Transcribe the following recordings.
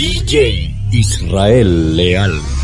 DJ Israel Leal.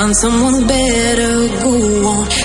Find someone better, go on.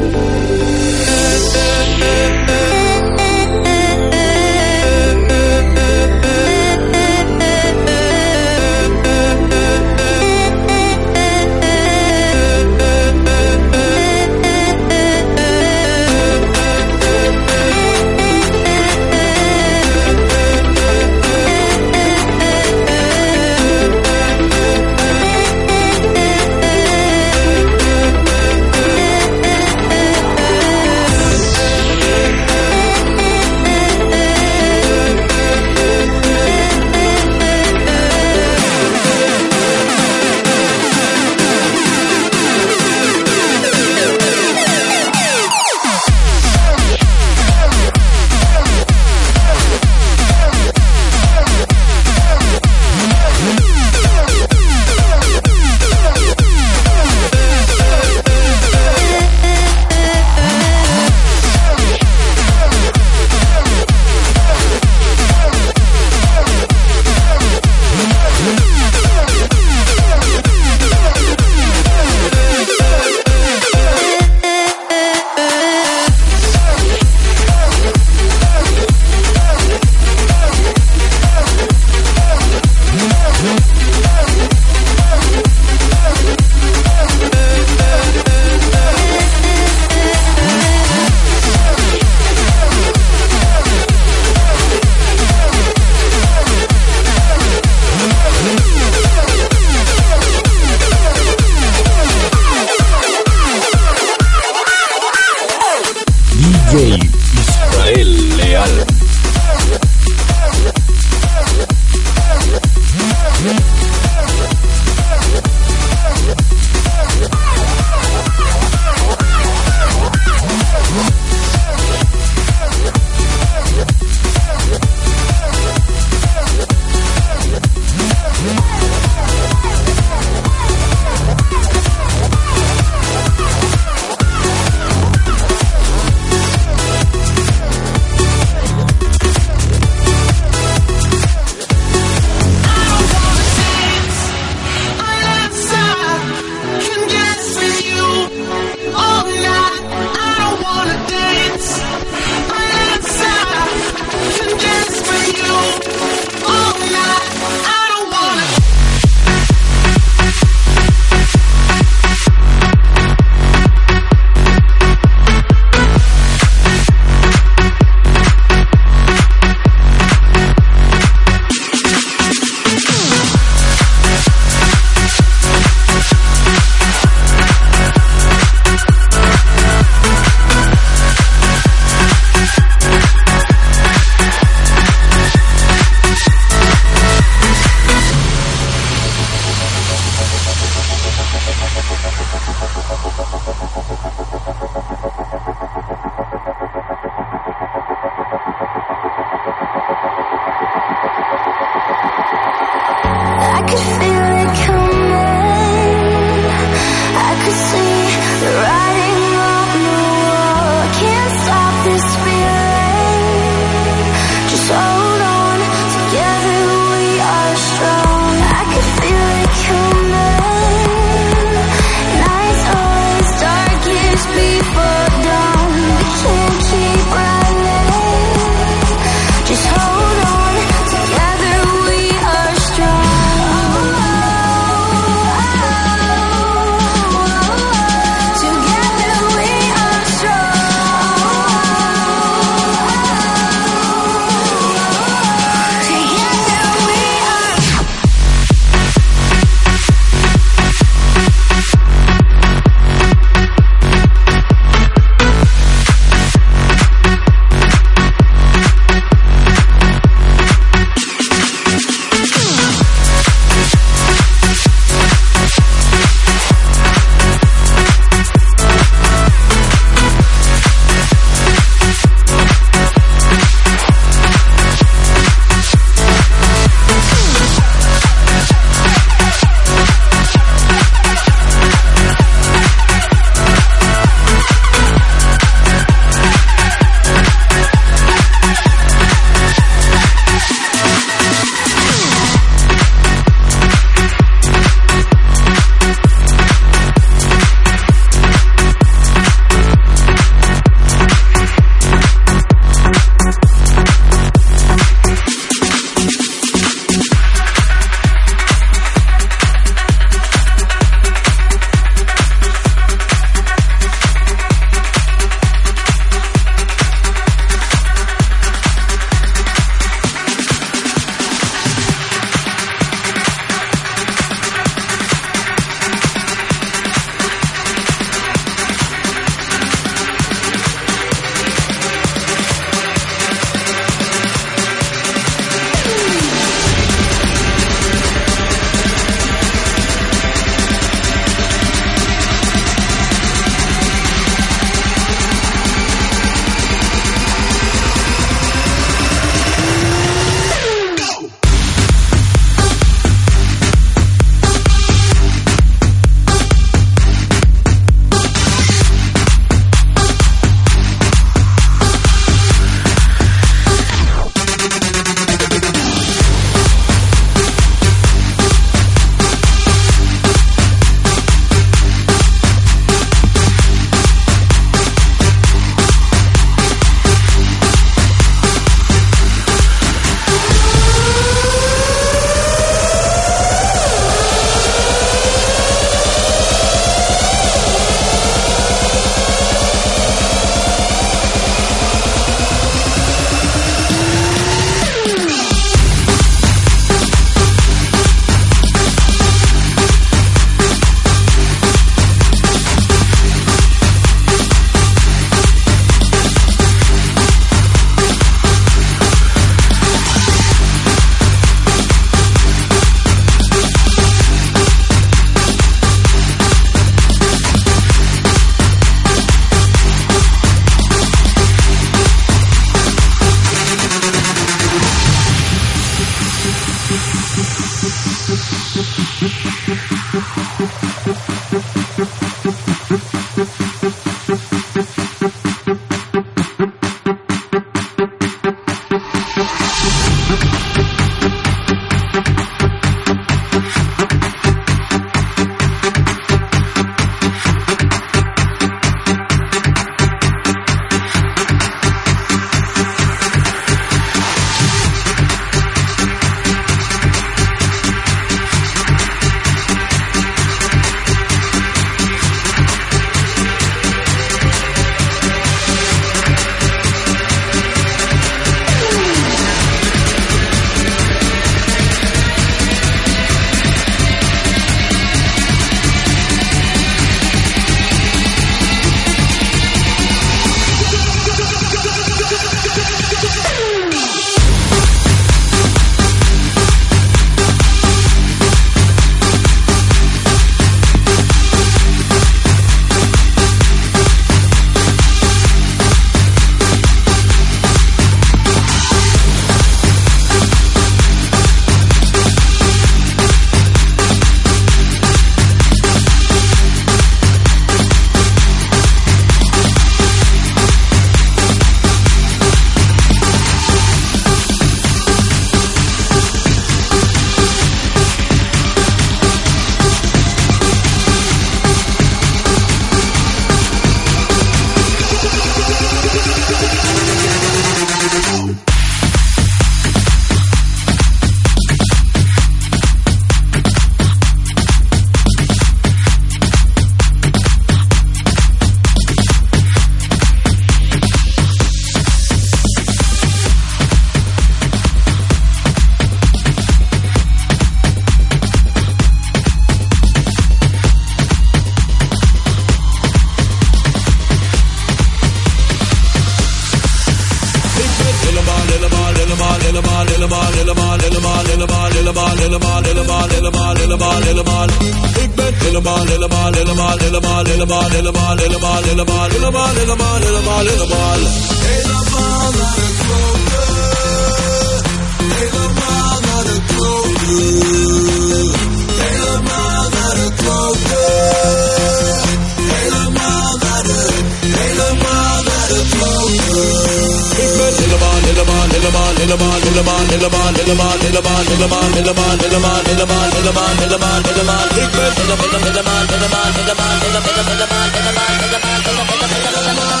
Helemaal, helemaal, helemaal, helemaal. Ik ben helemaal, helemaal, helemaal, helemaal, helemaal, helemaal, helemaal, helemaal, helemaal, helemaal.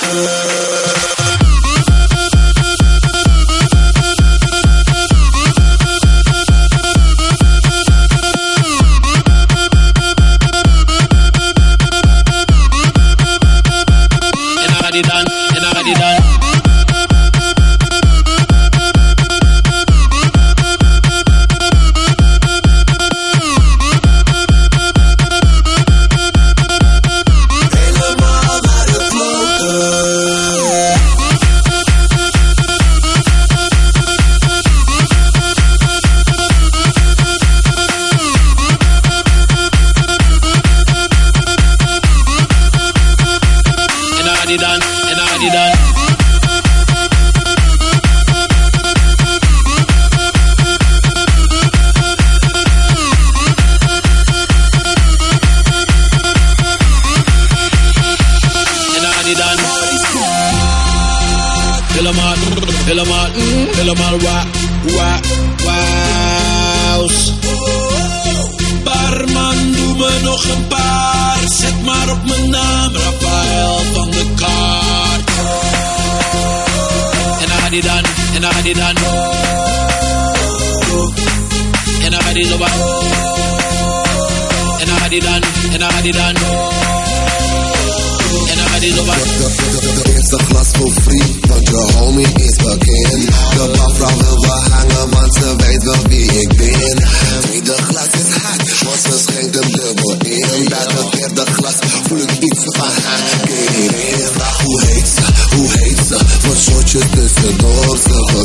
En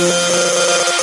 Yeah.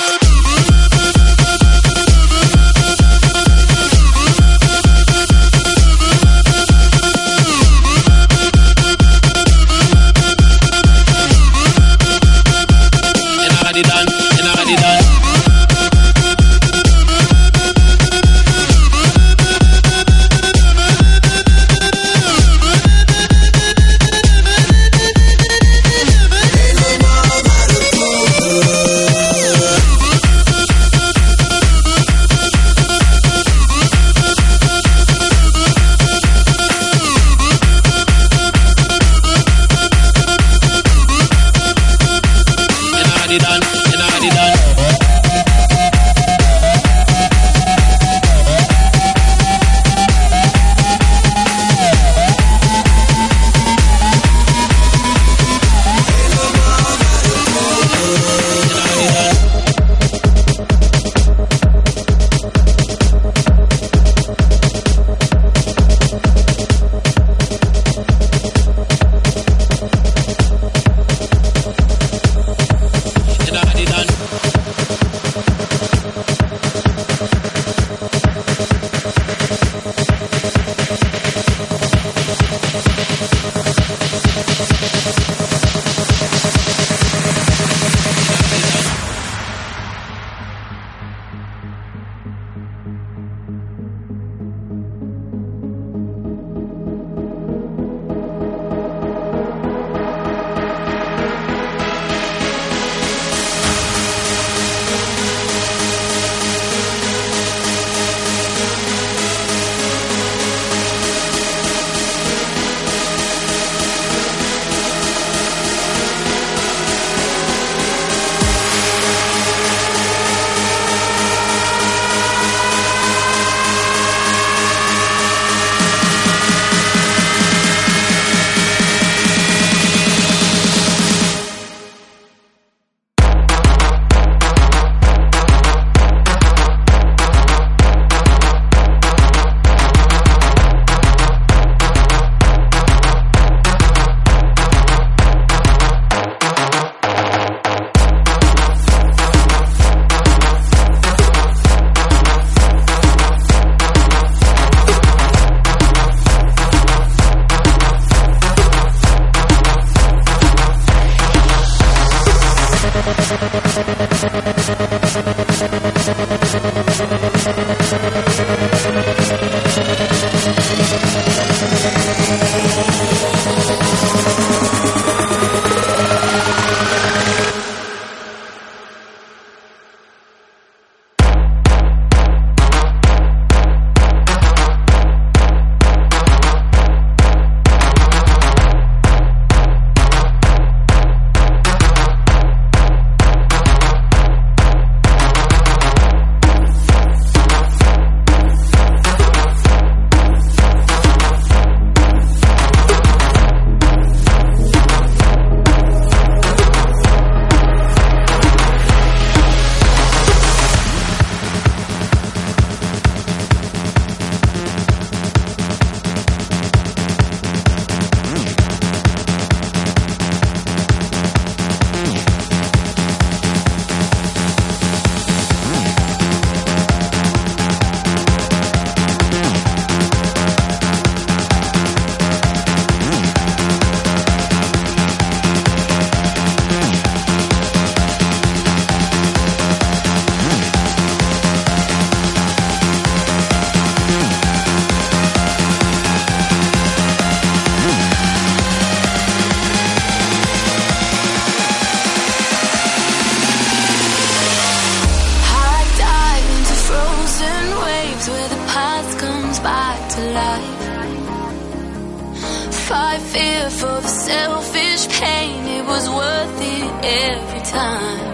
fight fear for the selfish pain. It was worth it every time.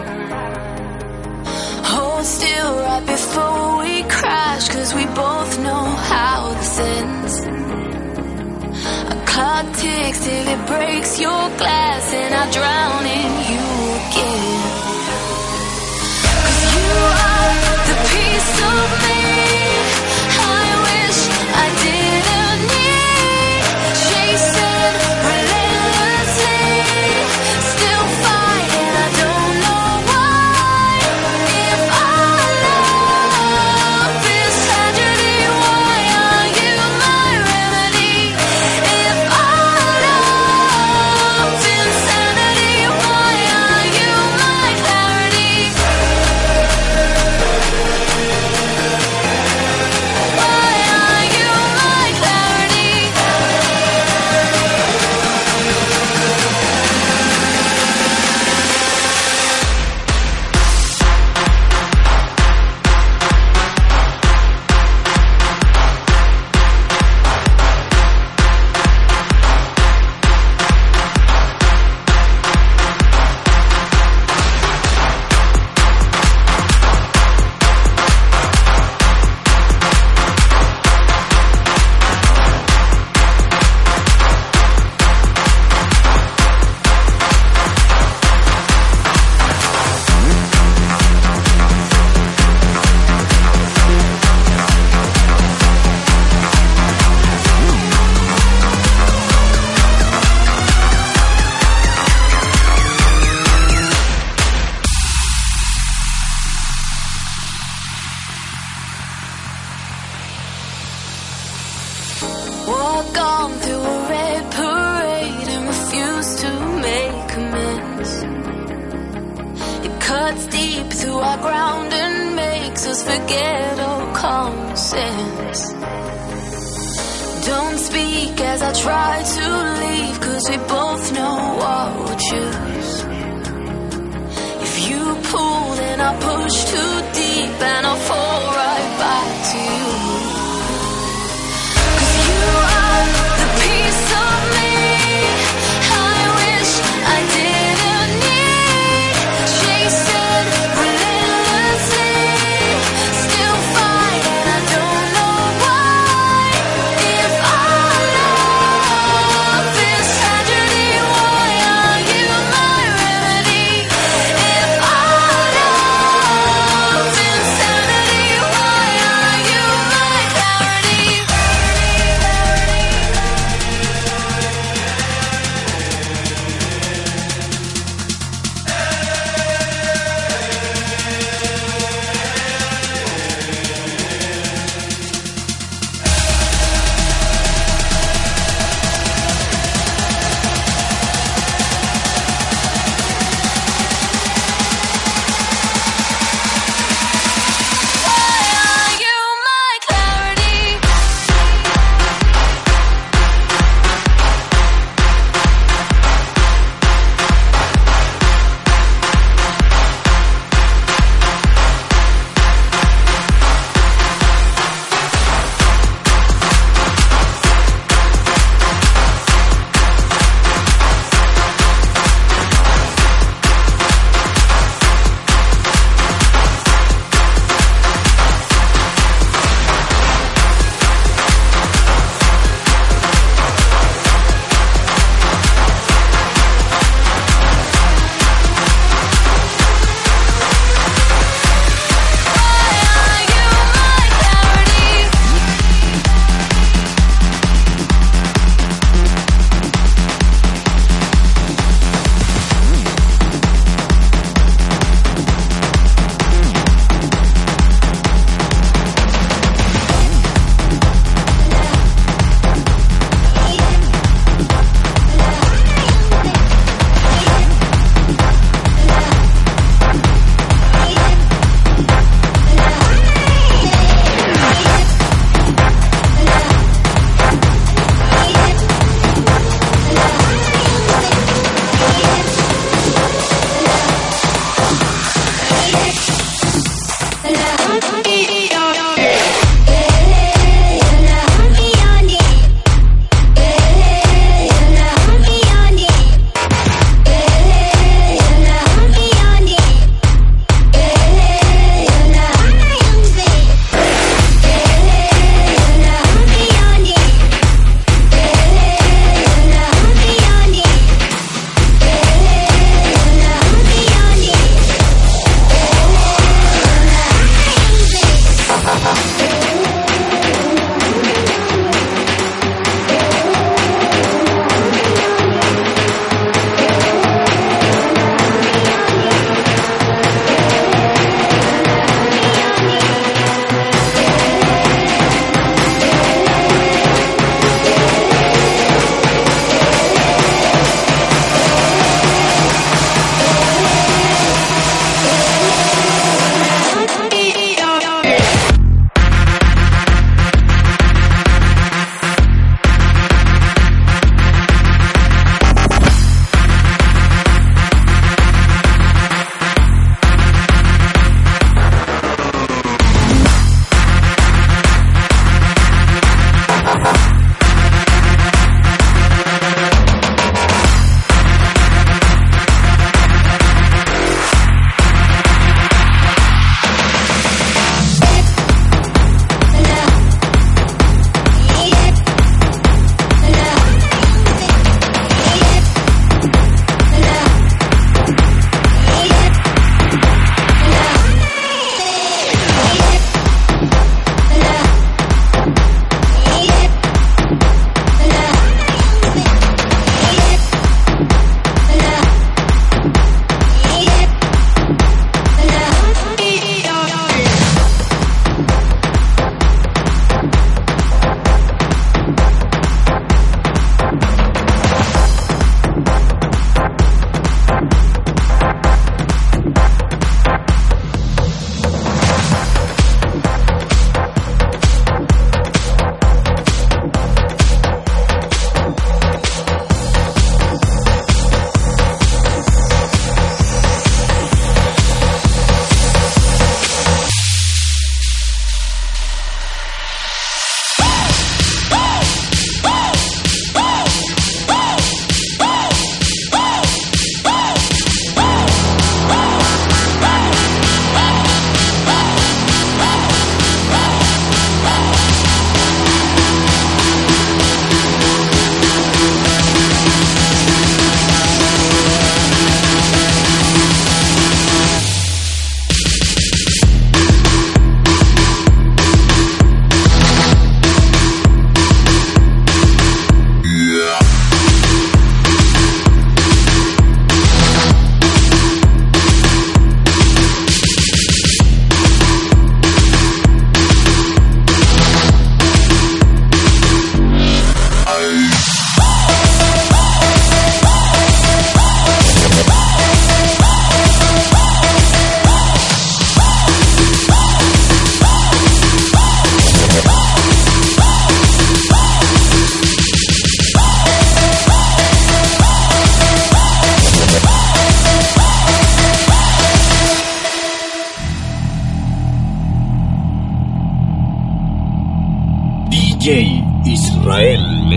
Hold still right before we crash, cause we both know how this ends. A clock ticks till it breaks your glass, and I drown in you again. Cause you are the piece of me.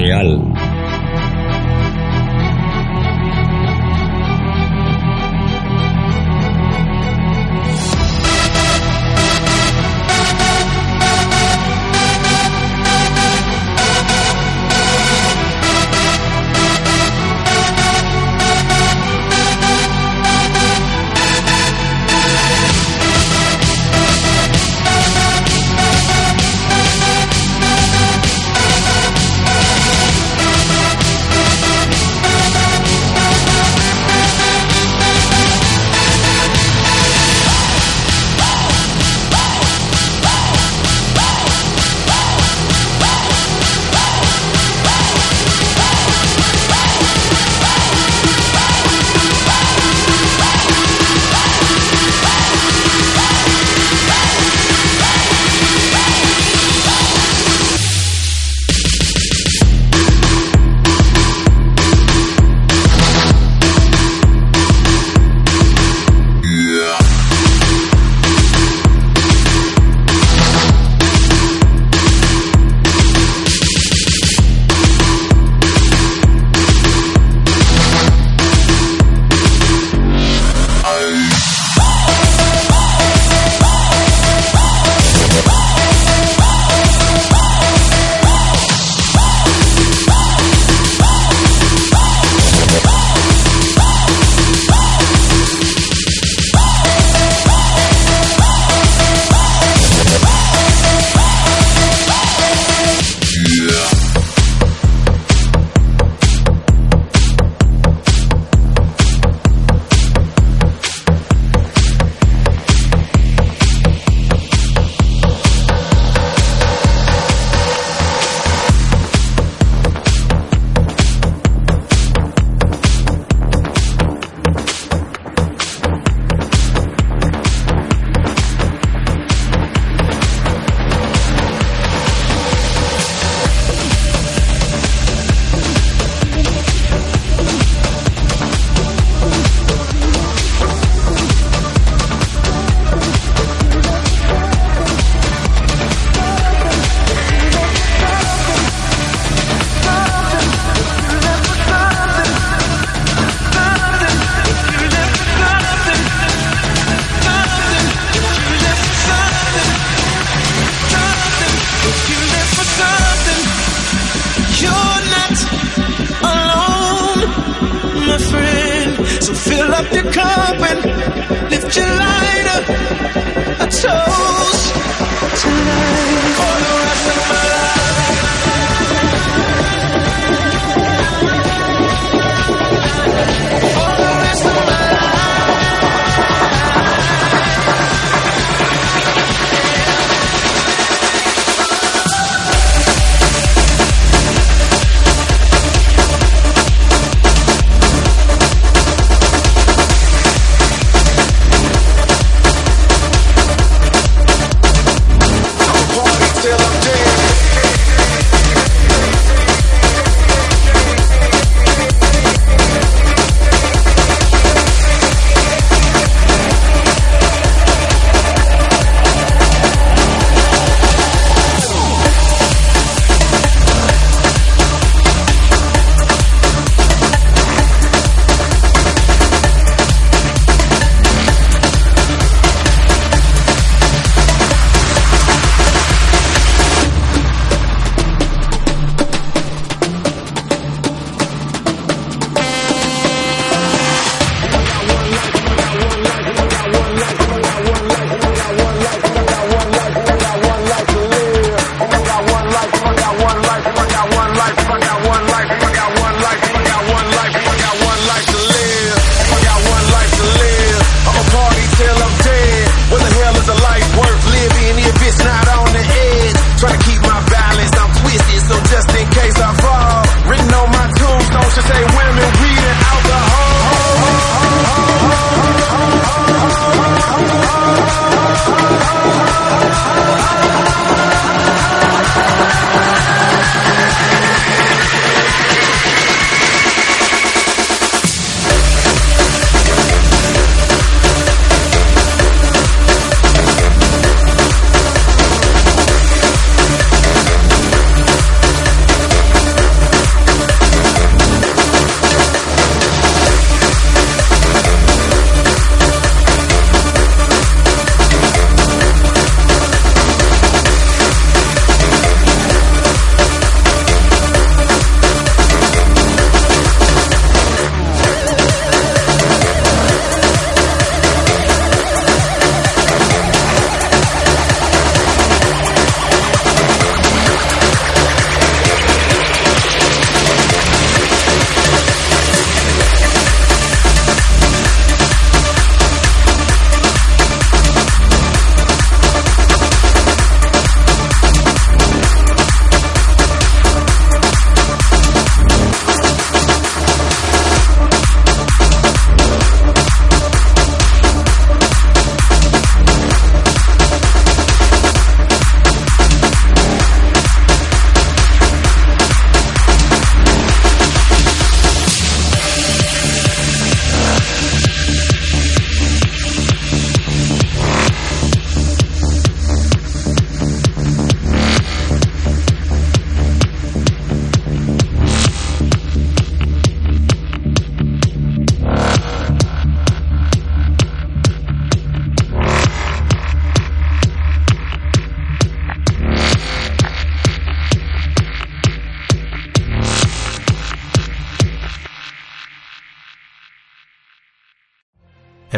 real.